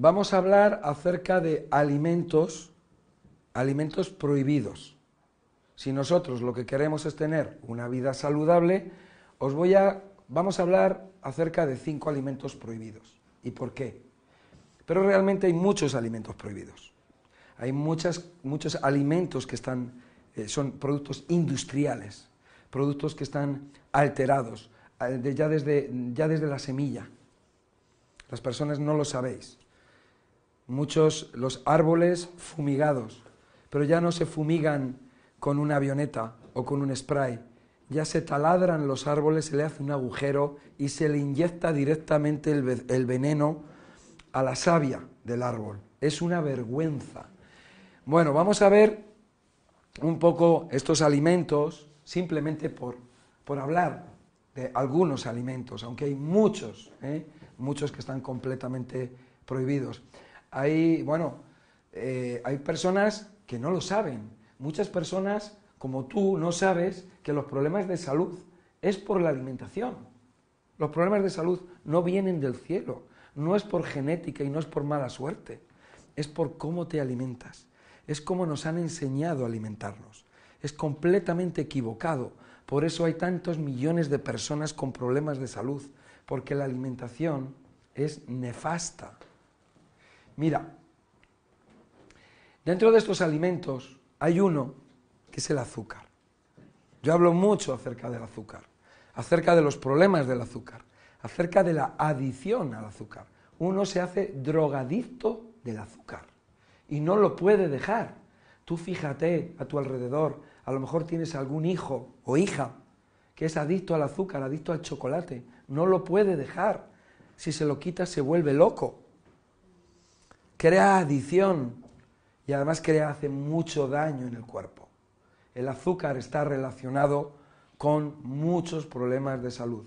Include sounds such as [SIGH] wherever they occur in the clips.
vamos a hablar acerca de alimentos, alimentos prohibidos. Si nosotros lo que queremos es tener una vida saludable, os voy a, vamos a hablar acerca de cinco alimentos prohibidos. ¿Y por qué? Pero realmente hay muchos alimentos prohibidos. Hay muchas, muchos alimentos que están, eh, son productos industriales, productos que están alterados, ya, desde, ya desde la semilla. Las personas no lo sabéis. Muchos, los árboles fumigados, pero ya no se fumigan con una avioneta o con un spray. Ya se taladran los árboles, se le hace un agujero y se le inyecta directamente el, el veneno a la savia del árbol. Es una vergüenza. Bueno, vamos a ver un poco estos alimentos simplemente por, por hablar de algunos alimentos, aunque hay muchos, ¿eh? muchos que están completamente prohibidos. Hay, bueno, eh, hay personas que no lo saben. Muchas personas, como tú, no sabes que los problemas de salud es por la alimentación. Los problemas de salud no vienen del cielo, no es por genética y no es por mala suerte, es por cómo te alimentas, es cómo nos han enseñado a alimentarnos. Es completamente equivocado. Por eso hay tantos millones de personas con problemas de salud, porque la alimentación es nefasta. Mira, dentro de estos alimentos hay uno que es el azúcar. Yo hablo mucho acerca del azúcar, acerca de los problemas del azúcar, acerca de la adición al azúcar. Uno se hace drogadicto del azúcar y no lo puede dejar. Tú fíjate a tu alrededor, a lo mejor tienes algún hijo o hija que es adicto al azúcar, adicto al chocolate, no lo puede dejar. Si se lo quita se vuelve loco. Crea adicción y además crea, hace mucho daño en el cuerpo. El azúcar está relacionado con muchos problemas de salud.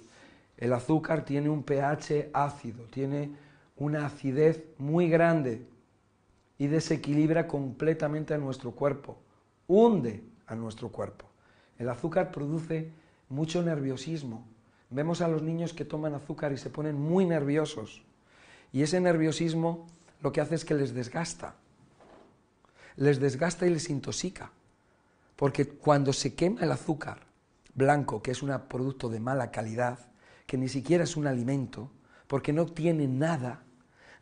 El azúcar tiene un pH ácido, tiene una acidez muy grande y desequilibra completamente a nuestro cuerpo, hunde a nuestro cuerpo. El azúcar produce mucho nerviosismo. Vemos a los niños que toman azúcar y se ponen muy nerviosos. Y ese nerviosismo lo que hace es que les desgasta. Les desgasta y les intoxica. Porque cuando se quema el azúcar blanco, que es un producto de mala calidad, que ni siquiera es un alimento, porque no tiene nada,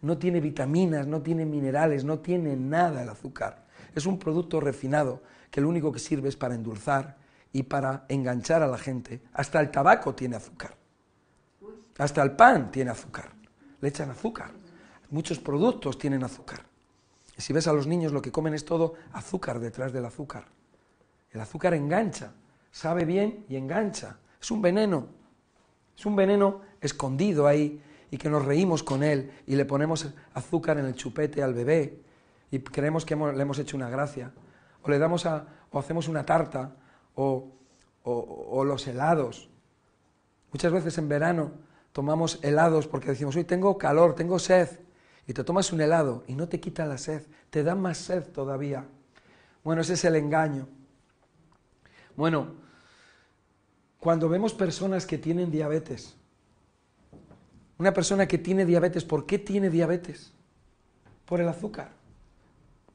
no tiene vitaminas, no tiene minerales, no tiene nada el azúcar. Es un producto refinado que lo único que sirve es para endulzar y para enganchar a la gente. Hasta el tabaco tiene azúcar. Hasta el pan tiene azúcar. Le echan azúcar. Muchos productos tienen azúcar. Y si ves a los niños lo que comen es todo azúcar detrás del azúcar. El azúcar engancha, sabe bien y engancha. Es un veneno. Es un veneno escondido ahí y que nos reímos con él y le ponemos azúcar en el chupete al bebé y creemos que le hemos hecho una gracia. O le damos a, o hacemos una tarta o, o, los helados. Muchas veces en verano tomamos helados porque decimos, hoy tengo calor, tengo sed, y te tomas un helado y no te quita la sed, te da más sed todavía. Bueno, ese es el engaño. Bueno, cuando vemos personas que tienen diabetes, una persona que tiene diabetes, ¿por qué tiene diabetes? Por el azúcar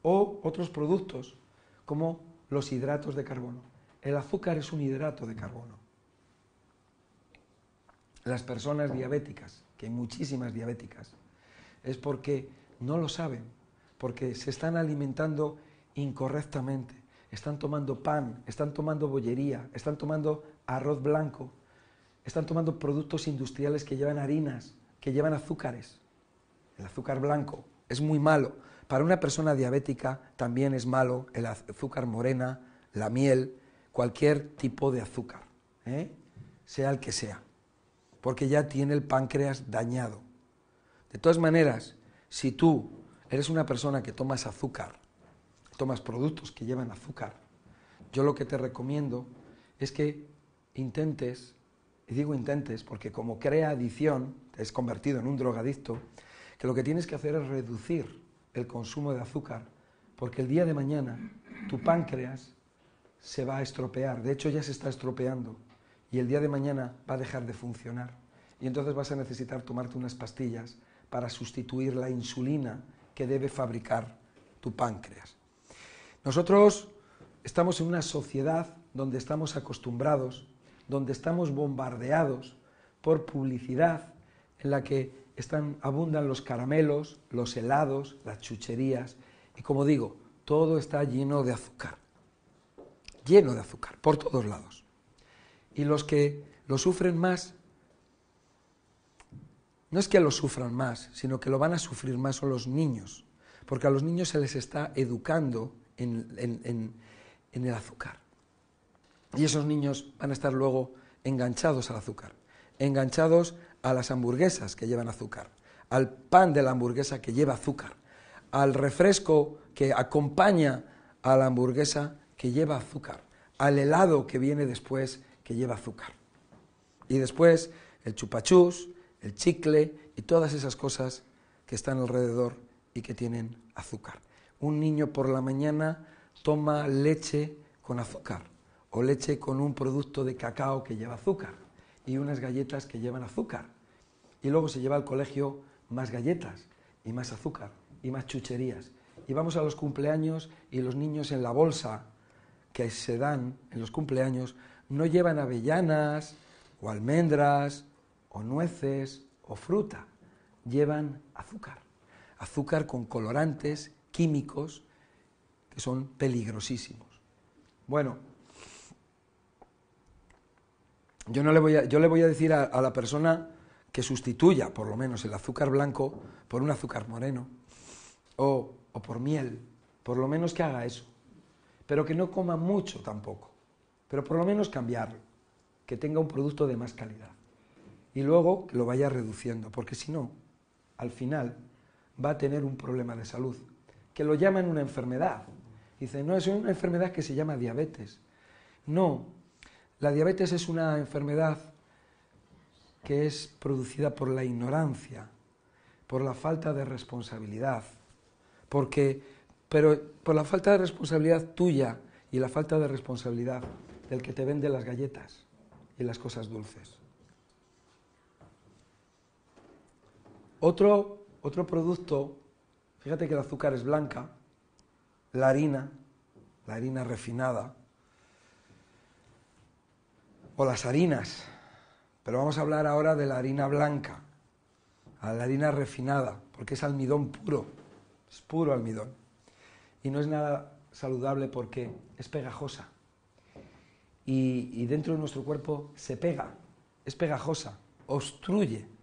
o otros productos como los hidratos de carbono. El azúcar es un hidrato de carbono. Las personas diabéticas, que hay muchísimas diabéticas, es porque no lo saben, porque se están alimentando incorrectamente, están tomando pan, están tomando bollería, están tomando arroz blanco, están tomando productos industriales que llevan harinas, que llevan azúcares. El azúcar blanco es muy malo. Para una persona diabética también es malo el azúcar morena, la miel, cualquier tipo de azúcar, ¿eh? sea el que sea, porque ya tiene el páncreas dañado. De todas maneras, si tú eres una persona que tomas azúcar, tomas productos que llevan azúcar, yo lo que te recomiendo es que intentes, y digo intentes porque como crea adicción, te has convertido en un drogadicto, que lo que tienes que hacer es reducir el consumo de azúcar, porque el día de mañana tu páncreas se va a estropear, de hecho ya se está estropeando y el día de mañana va a dejar de funcionar. Y entonces vas a necesitar tomarte unas pastillas para sustituir la insulina que debe fabricar tu páncreas. Nosotros estamos en una sociedad donde estamos acostumbrados, donde estamos bombardeados por publicidad en la que están, abundan los caramelos, los helados, las chucherías y como digo, todo está lleno de azúcar, lleno de azúcar, por todos lados. Y los que lo sufren más, no es que lo sufran más, sino que lo van a sufrir más son los niños, porque a los niños se les está educando en, el azúcar. Y esos niños van a estar luego enganchados al azúcar, enganchados a las hamburguesas que llevan azúcar, al pan de la hamburguesa que lleva azúcar, al refresco que acompaña a la hamburguesa que lleva azúcar, al helado que viene después que lleva azúcar. Y después el chupachús, el chicle y todas esas cosas que están alrededor y que tienen azúcar. Un niño por la mañana toma leche con azúcar o leche con un producto de cacao que lleva azúcar y unas galletas que llevan azúcar. Y luego se lleva al colegio más galletas y más azúcar y más chucherías. Y vamos a los cumpleaños y los niños en la bolsa que se dan en los cumpleaños no llevan avellanas o almendras o nueces o fruta, llevan azúcar. Azúcar con colorantes químicos que son peligrosísimos. Bueno, yo, no le, voy a, yo le voy a decir a la persona que sustituya por lo menos el azúcar blanco por un azúcar moreno o, por miel, por lo menos que haga eso, pero que no coma mucho tampoco, pero por lo menos cambiarlo, que tenga un producto de más calidad y luego lo vaya reduciendo, porque si no, al final va a tener un problema de salud, que lo llaman una enfermedad. Dice, no, es una enfermedad que se llama diabetes. No, la diabetes es una enfermedad que es producida por la ignorancia, por la falta de responsabilidad, porque, pero por la falta de responsabilidad tuya y la falta de responsabilidad del que te vende las galletas y las cosas dulces. Otro, otro producto, fíjate que el azúcar es blanca, la harina, la harina refinada, o las harinas, pero vamos a hablar ahora de la harina blanca, la harina refinada, porque es almidón puro, es puro almidón. Y no es nada saludable porque es pegajosa. Y, y dentro de nuestro cuerpo se pega, es pegajosa, obstruye,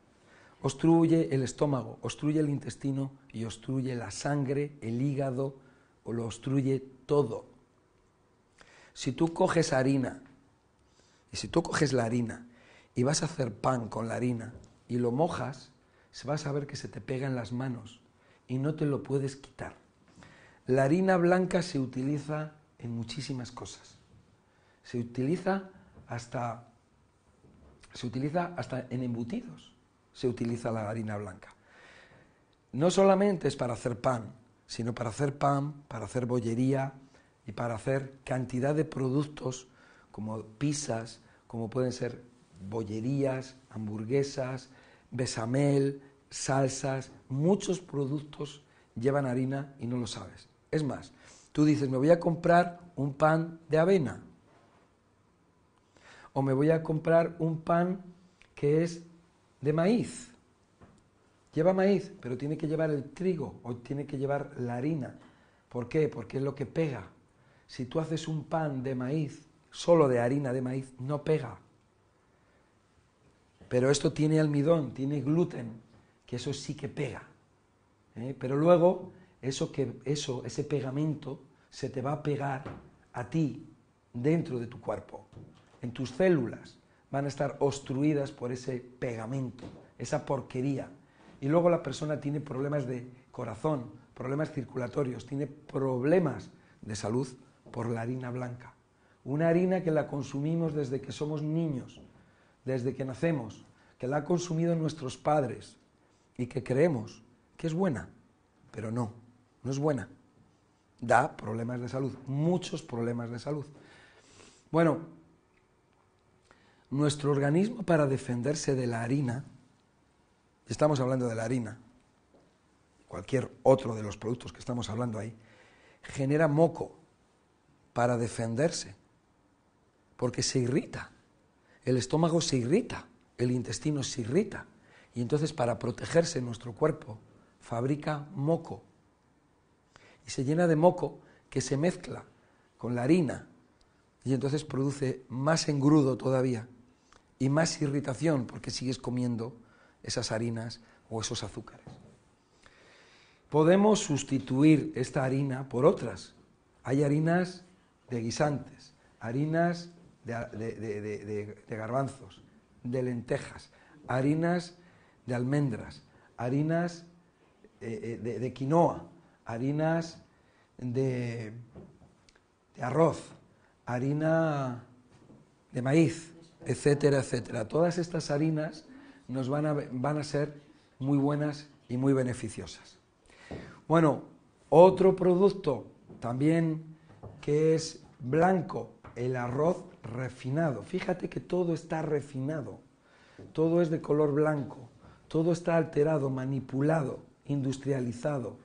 obstruye el estómago, obstruye el intestino y obstruye la sangre, el hígado, o lo obstruye todo. Si tú coges harina, y si tú coges la harina y vas a hacer pan con la harina y lo mojas, se vas a ver que se te pega en las manos y no te lo puedes quitar. La harina blanca se utiliza en muchísimas cosas. Se utiliza hasta se utiliza hasta en embutidos. Se utiliza la harina blanca. No solamente es para hacer pan, sino para hacer pan, para hacer bollería y para hacer cantidad de productos como pizzas, como pueden ser bollerías, hamburguesas, besamel, salsas, muchos productos llevan harina y no lo sabes. Es más, tú dices, me voy a comprar un pan de avena o me voy a comprar un pan que es de maíz. Lleva maíz, pero tiene que llevar el trigo o tiene que llevar la harina. ¿Por qué? Porque es lo que pega. Si tú haces un pan de maíz, solo de harina de maíz, no pega. Pero esto tiene almidón, tiene gluten, que eso sí que pega. ¿eh? Pero luego, eso que, eso, ese pegamento se te va a pegar a ti dentro de tu cuerpo. En tus células van a estar obstruidas por ese pegamento, esa porquería. Y luego la persona tiene problemas de corazón, problemas circulatorios, tiene problemas de salud por la harina blanca. Una harina que la consumimos desde que somos niños desde que nacemos, que la han consumido nuestros padres y que creemos que es buena, pero no, no es buena. Da problemas de salud, muchos problemas de salud. Bueno, nuestro organismo para defenderse de la harina, estamos hablando de la harina, cualquier otro de los productos que estamos hablando ahí, genera moco para defenderse, porque se irrita. El estómago se irrita, el intestino se irrita. Y entonces para protegerse nuestro cuerpo fabrica moco. Y se llena de moco que se mezcla con la harina y entonces produce más engrudo todavía y más irritación porque sigues comiendo esas harinas o esos azúcares. Podemos sustituir esta harina por otras. Hay harinas de guisantes, harinas de, garbanzos, de lentejas, harinas de almendras, harinas eh, eh, de, quinoa, harinas de, arroz, harina de maíz, etcétera, etcétera. Todas estas harinas nos van a, van a ser muy buenas y muy beneficiosas. Bueno, otro producto también que es blanco, el arroz refinado. Fíjate que todo está refinado, todo es de color blanco, todo está alterado, manipulado, industrializado.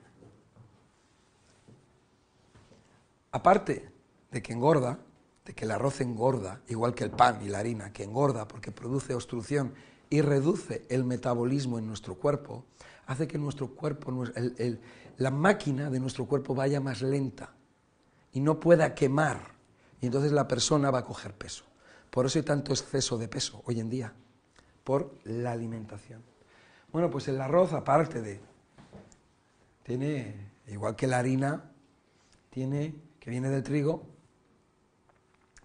Aparte de que engorda, que el arroz engorda, igual que el pan y la harina, que engorda porque produce obstrucción y reduce el metabolismo en nuestro cuerpo, hace que nuestro cuerpo, la máquina de nuestro cuerpo vaya más lenta y no pueda quemar. Y entonces la persona va a coger peso. Por eso hay tanto exceso de peso hoy en día, por la alimentación. Bueno, pues el arroz, aparte de, tiene, igual que la harina, tiene, que viene del trigo,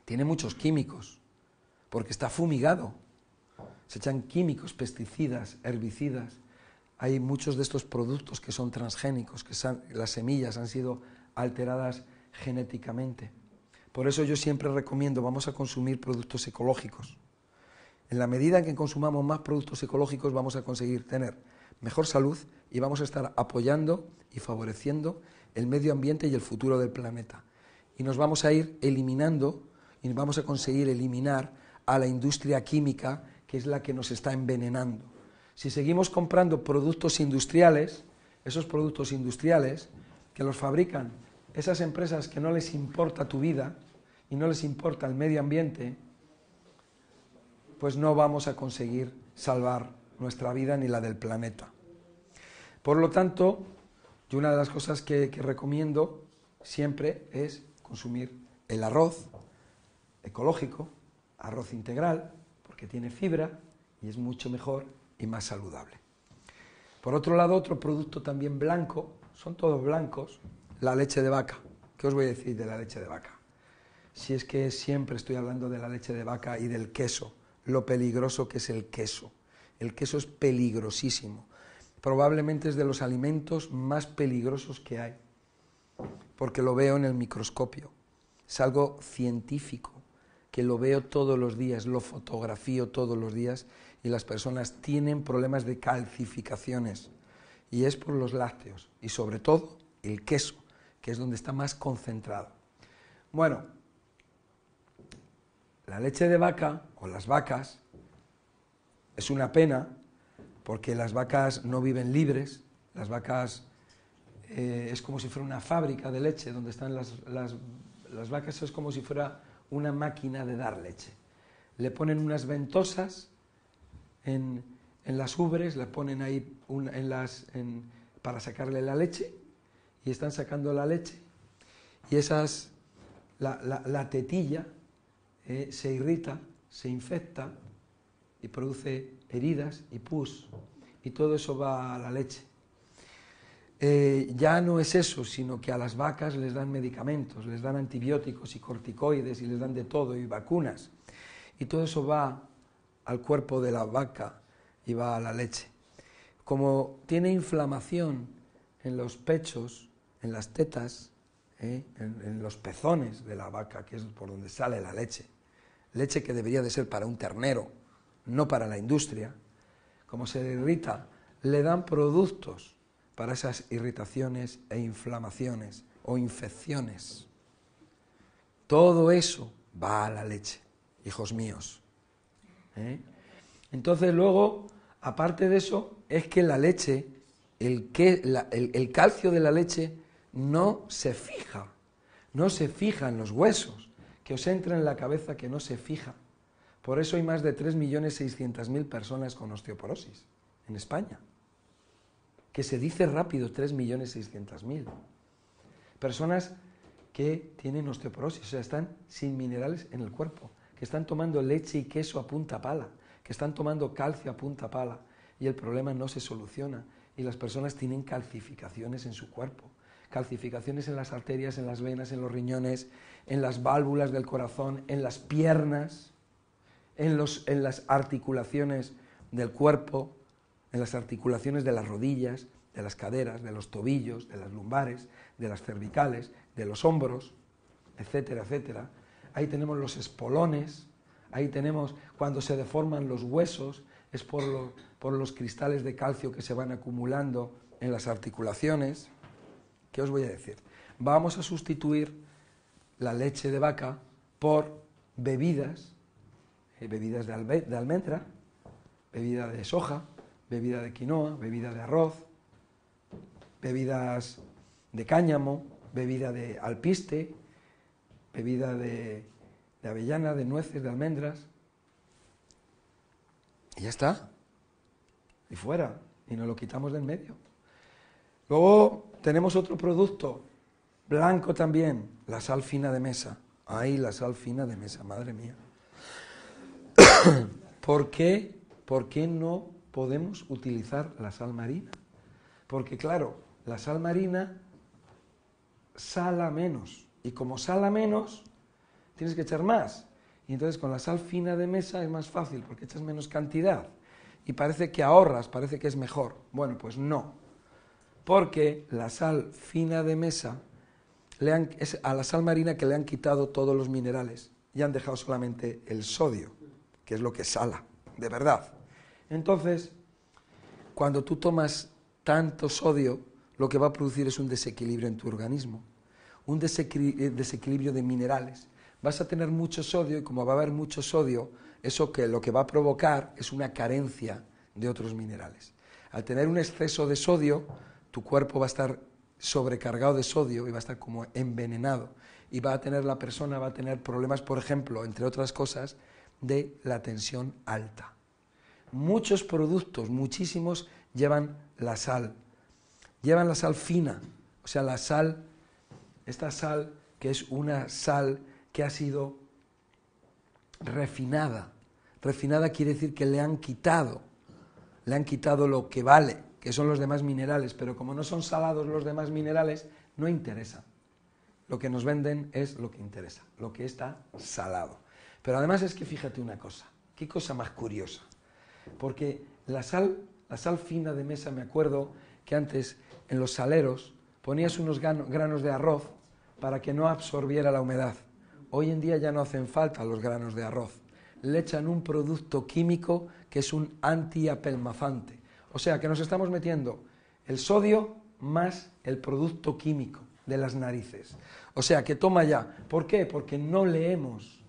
tiene muchos químicos, porque está fumigado. Se echan químicos, pesticidas, herbicidas. Hay muchos de estos productos que son transgénicos, que las semillas han sido alteradas genéticamente. Por eso yo siempre recomiendo, vamos a consumir productos ecológicos. En la medida en que consumamos más productos ecológicos vamos a conseguir tener mejor salud y vamos a estar apoyando y favoreciendo el medio ambiente y el futuro del planeta. Y nos vamos a ir eliminando y vamos a conseguir eliminar a la industria química que es la que nos está envenenando. Si seguimos comprando productos industriales, esos productos industriales que los fabrican esas empresas que no les importa tu vida y no les importa el medio ambiente, pues no vamos a conseguir salvar nuestra vida ni la del planeta. Por lo tanto, yo una de las cosas que, recomiendo siempre es consumir el arroz ecológico, arroz integral, porque tiene fibra y es mucho mejor y más saludable. Por otro lado, otro producto también blanco, son todos blancos, la leche de vaca. ¿Qué os voy a decir de la leche de vaca? Si es que siempre estoy hablando de la leche de vaca y del queso, lo peligroso que es el queso. El queso es peligrosísimo. Probablemente es de los alimentos más peligrosos que hay, porque lo veo en el microscopio. Es algo científico, que lo veo todos los días, lo fotografío todos los días y las personas tienen problemas de calcificaciones. Y es por los lácteos y sobre todo el queso que es donde está más concentrado. Bueno, la leche de vaca o las vacas es una pena porque las vacas no viven libres, las vacas eh, es como si fuera una fábrica de leche donde están las, las, vacas, es como si fuera una máquina de dar leche. Le ponen unas ventosas en, las ubres, le ponen ahí en las, para sacarle la leche y están sacando la leche y esas, la, tetilla eh, se irrita, se infecta y produce heridas y pus y todo eso va a la leche. Eh, ya no es eso, sino que a las vacas les dan medicamentos, les dan antibióticos y corticoides y les dan de todo y vacunas. Y todo eso va al cuerpo de la vaca y va a la leche. Como tiene inflamación en los pechos, en las tetas, ¿eh? en, los pezones de la vaca, que es por donde sale la leche. Leche que debería de ser para un ternero, no para la industria. Como se irrita, le dan productos para esas irritaciones e inflamaciones o infecciones. Todo eso va a la leche, hijos míos. ¿eh? Entonces luego, aparte de eso, es que la leche el, que, el calcio de la leche no se fija, no se fija en los huesos, que os entra en la cabeza que no se fija. Por eso hay más de 3.600.000 personas con osteoporosis en España. Que se dice rápido 3.600.000. Personas que tienen osteoporosis, o sea, están sin minerales en el cuerpo, que están tomando leche y queso a punta pala, que están tomando calcio a punta pala y el problema no se soluciona y las personas tienen calcificaciones en su cuerpo, calcificaciones en las arterias, en las venas, en los riñones, en las válvulas del corazón, en las piernas, en, los, en las articulaciones del cuerpo, en las articulaciones de las rodillas, de las caderas, de los tobillos, de las lumbares, de las cervicales, de los hombros, etcétera, etcétera. Ahí tenemos los espolones, ahí tenemos cuando se deforman los huesos, es por, los cristales de calcio que se van acumulando en las articulaciones. ¿Qué os voy a decir? Vamos a sustituir la leche de vaca por bebidas, eh, bebidas de, de almendra, bebida de soja, bebida de quinoa, bebida de arroz, bebidas de cáñamo, bebida de alpiste, bebida de, avellana, de nueces, de almendras. Y ya está. Y fuera. Y nos lo quitamos del medio. Luego tenemos otro producto Blanco también, la sal fina de mesa. Ahí la sal fina de mesa, madre mía. [COUGHS] ¿Por qué? ¿Por qué no podemos utilizar la sal marina? Porque claro, la sal marina sala menos. Y como sala menos, tienes que echar más. Y entonces con la sal fina de mesa es más fácil porque echas menos cantidad. Y parece que ahorras, parece que es mejor. Bueno, pues no. Porque la sal fina de mesa es a la sal marina que le han quitado todos los minerales y han dejado solamente el sodio, que es lo que sala, de verdad. Entonces, cuando tú tomas tanto sodio, lo que va a producir es un desequilibrio en tu organismo, un eh, desequilibrio de minerales. Vas a tener mucho sodio y como va a haber mucho sodio, eso que lo que va a provocar es una carencia de otros minerales. Al tener un exceso de sodio, tu cuerpo va a estar sobrecargado de sodio y va a estar como envenenado. Y va a tener la persona, va a tener problemas, por ejemplo, entre otras cosas, de la tensión alta. Muchos productos, muchísimos, llevan la sal. Llevan la sal fina, o sea, la sal, esta sal que es una sal que ha sido refinada. Refinada quiere decir que le han quitado, le han quitado lo que vale, que son los demás minerales, pero como no son salados los demás minerales, no interesan. Lo que nos venden es lo que interesa, lo que está salado. Pero además es que fíjate una cosa, qué cosa más curiosa, porque la sal, la sal fina de mesa, me acuerdo que antes en los saleros ponías unos granos de arroz para que no absorbiera la humedad. Hoy en día ya no hacen falta los granos de arroz. Le echan un producto químico que es un antiapelmazante o sea que nos estamos metiendo el sodio más el producto químico de las narices. O sea que toma ya. ¿Por qué? Porque no leemos.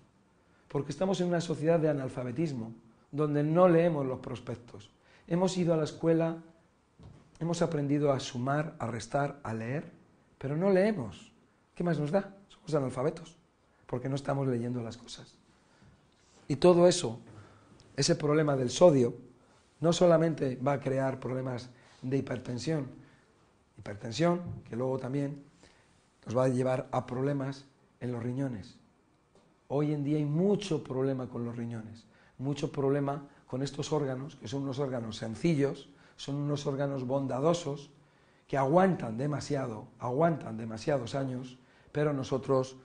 Porque estamos en una sociedad de analfabetismo, donde no leemos los prospectos. Hemos ido a la escuela, hemos aprendido a sumar, a restar, a leer, pero no leemos. ¿Qué más nos da? Somos analfabetos, porque no estamos leyendo las cosas. Y todo eso, ese problema del sodio, no solamente va a crear problemas de hipertensión, hipertensión que luego también nos va a llevar a problemas en los riñones. Hoy en día hay mucho problema con los riñones, mucho problema con estos órganos, que son unos órganos sencillos, son unos órganos bondadosos, que aguantan demasiado, aguantan demasiados años, pero nosotros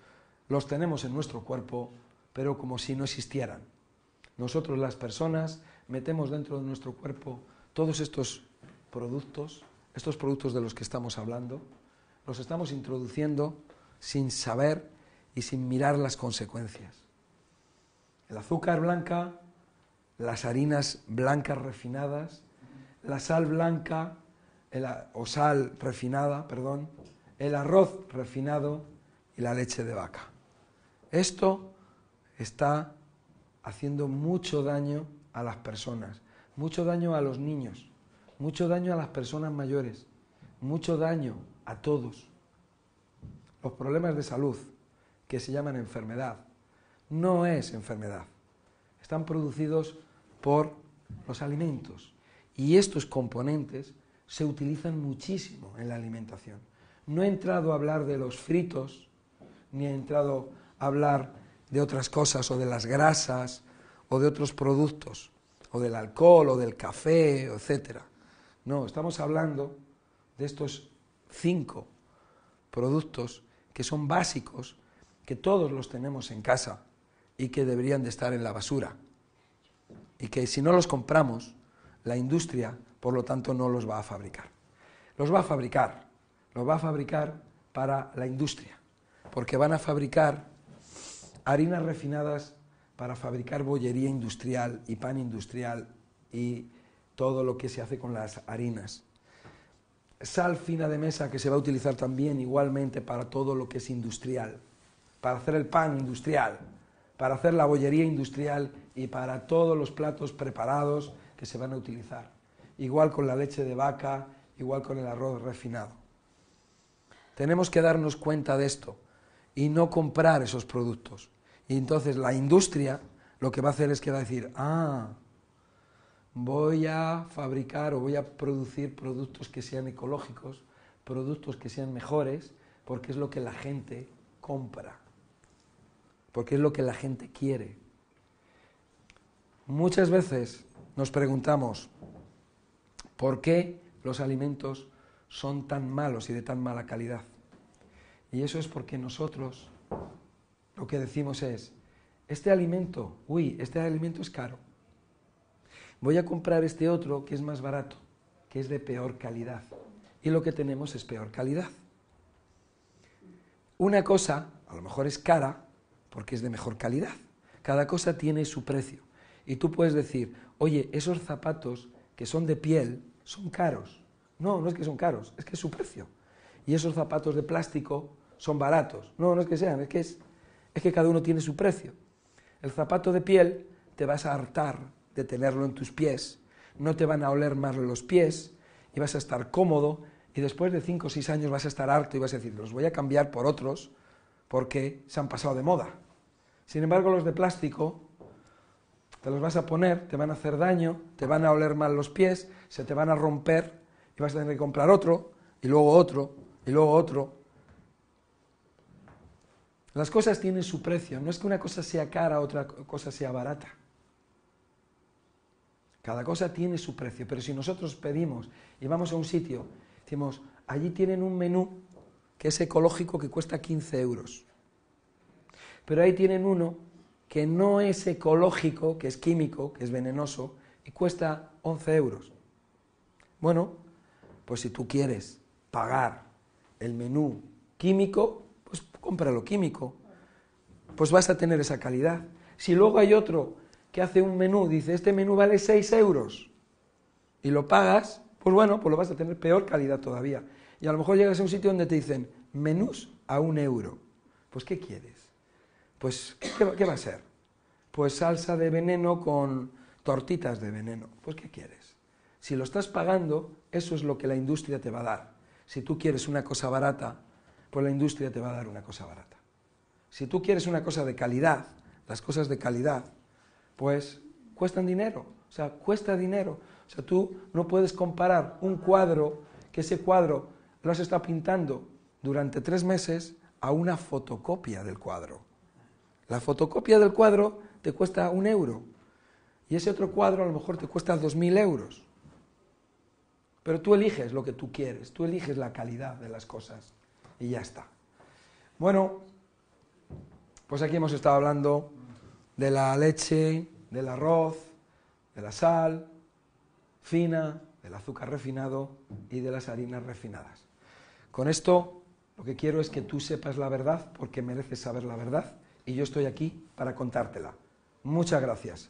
los tenemos en nuestro cuerpo, pero como si no existieran. Nosotros las personas metemos dentro de nuestro cuerpo todos estos productos, estos productos de los que estamos hablando, los estamos introduciendo sin saber y sin mirar las consecuencias. El azúcar blanca, las harinas blancas refinadas, la sal blanca o sal refinada, perdón, el arroz refinado y la leche de vaca. Esto está haciendo mucho daño a las personas, mucho daño a los niños, mucho daño a las personas mayores, mucho daño a todos. Los problemas de salud, que se llaman enfermedad, no es enfermedad. Están producidos por los alimentos. Y estos componentes se utilizan muchísimo en la alimentación. No he entrado a hablar de los fritos, ni he entrado a hablar de otras cosas o de las grasas o de otros productos, o del alcohol o del café, etc. No, estamos hablando de estos cinco productos que son básicos, que todos los tenemos en casa y que deberían de estar en la basura. Y que si no los compramos, la industria, por lo tanto, no los va a fabricar. Los va a fabricar, los va a fabricar para la industria, porque van a fabricar harinas refinadas para fabricar bollería industrial y pan industrial y todo lo que se hace con las harinas. Sal fina de mesa que se va a utilizar también igualmente para todo lo que es industrial, para hacer el pan industrial, para hacer la bollería industrial y para todos los platos preparados que se van a utilizar. Igual con la leche de vaca, igual con el arroz refinado. Tenemos que darnos cuenta de esto y no comprar esos productos. Y entonces la industria lo que va a hacer es que va a decir, ah, voy a fabricar o voy a producir productos que sean ecológicos, productos que sean mejores, porque es lo que la gente compra, porque es lo que la gente quiere. Muchas veces nos preguntamos, ¿por qué los alimentos son tan malos y de tan mala calidad? Y eso es porque nosotros lo que decimos es, este alimento, uy, este alimento es caro. Voy a comprar este otro que es más barato, que es de peor calidad. Y lo que tenemos es peor calidad. Una cosa, a lo mejor es cara, porque es de mejor calidad. Cada cosa tiene su precio. Y tú puedes decir, oye, esos zapatos que son de piel son caros. No, no es que son caros, es que es su precio. Y esos zapatos de plástico son baratos. No, no es que sean, es que es es que cada uno tiene su precio. El zapato de piel te vas a hartar de tenerlo en tus pies, no te van a oler más los pies y vas a estar cómodo y después de 5 o 6 años vas a estar harto y vas a decir, los voy a cambiar por otros porque se han pasado de moda. Sin embargo, los de plástico te los vas a poner, te van a hacer daño, te van a oler mal los pies, se te van a romper y vas a tener que comprar otro y luego otro y luego otro. Las cosas tienen su precio, no es que una cosa sea cara, otra cosa sea barata. Cada cosa tiene su precio, pero si nosotros pedimos y vamos a un sitio, decimos, allí tienen un menú que es ecológico que cuesta 15 euros, pero ahí tienen uno que no es ecológico, que es químico, que es venenoso, y cuesta 11 euros. Bueno, pues si tú quieres pagar el menú químico, compra lo químico, pues vas a tener esa calidad. Si luego hay otro que hace un menú, dice, este menú vale 6 euros, y lo pagas, pues bueno, pues lo vas a tener peor calidad todavía. Y a lo mejor llegas a un sitio donde te dicen, menús a un euro. Pues ¿qué quieres? Pues ¿qué, qué va a ser? Pues salsa de veneno con tortitas de veneno. Pues ¿qué quieres? Si lo estás pagando, eso es lo que la industria te va a dar. Si tú quieres una cosa barata, pues la industria te va a dar una cosa barata. Si tú quieres una cosa de calidad, las cosas de calidad, pues cuestan dinero, o sea, cuesta dinero. O sea, tú no puedes comparar un cuadro, que ese cuadro lo has estado pintando durante tres meses, a una fotocopia del cuadro. La fotocopia del cuadro te cuesta un euro y ese otro cuadro a lo mejor te cuesta dos mil euros. Pero tú eliges lo que tú quieres, tú eliges la calidad de las cosas y ya está. Bueno, pues aquí hemos estado hablando de la leche, del arroz, de la sal fina, del azúcar refinado y de las harinas refinadas. Con esto lo que quiero es que tú sepas la verdad porque mereces saber la verdad y yo estoy aquí para contártela. Muchas gracias.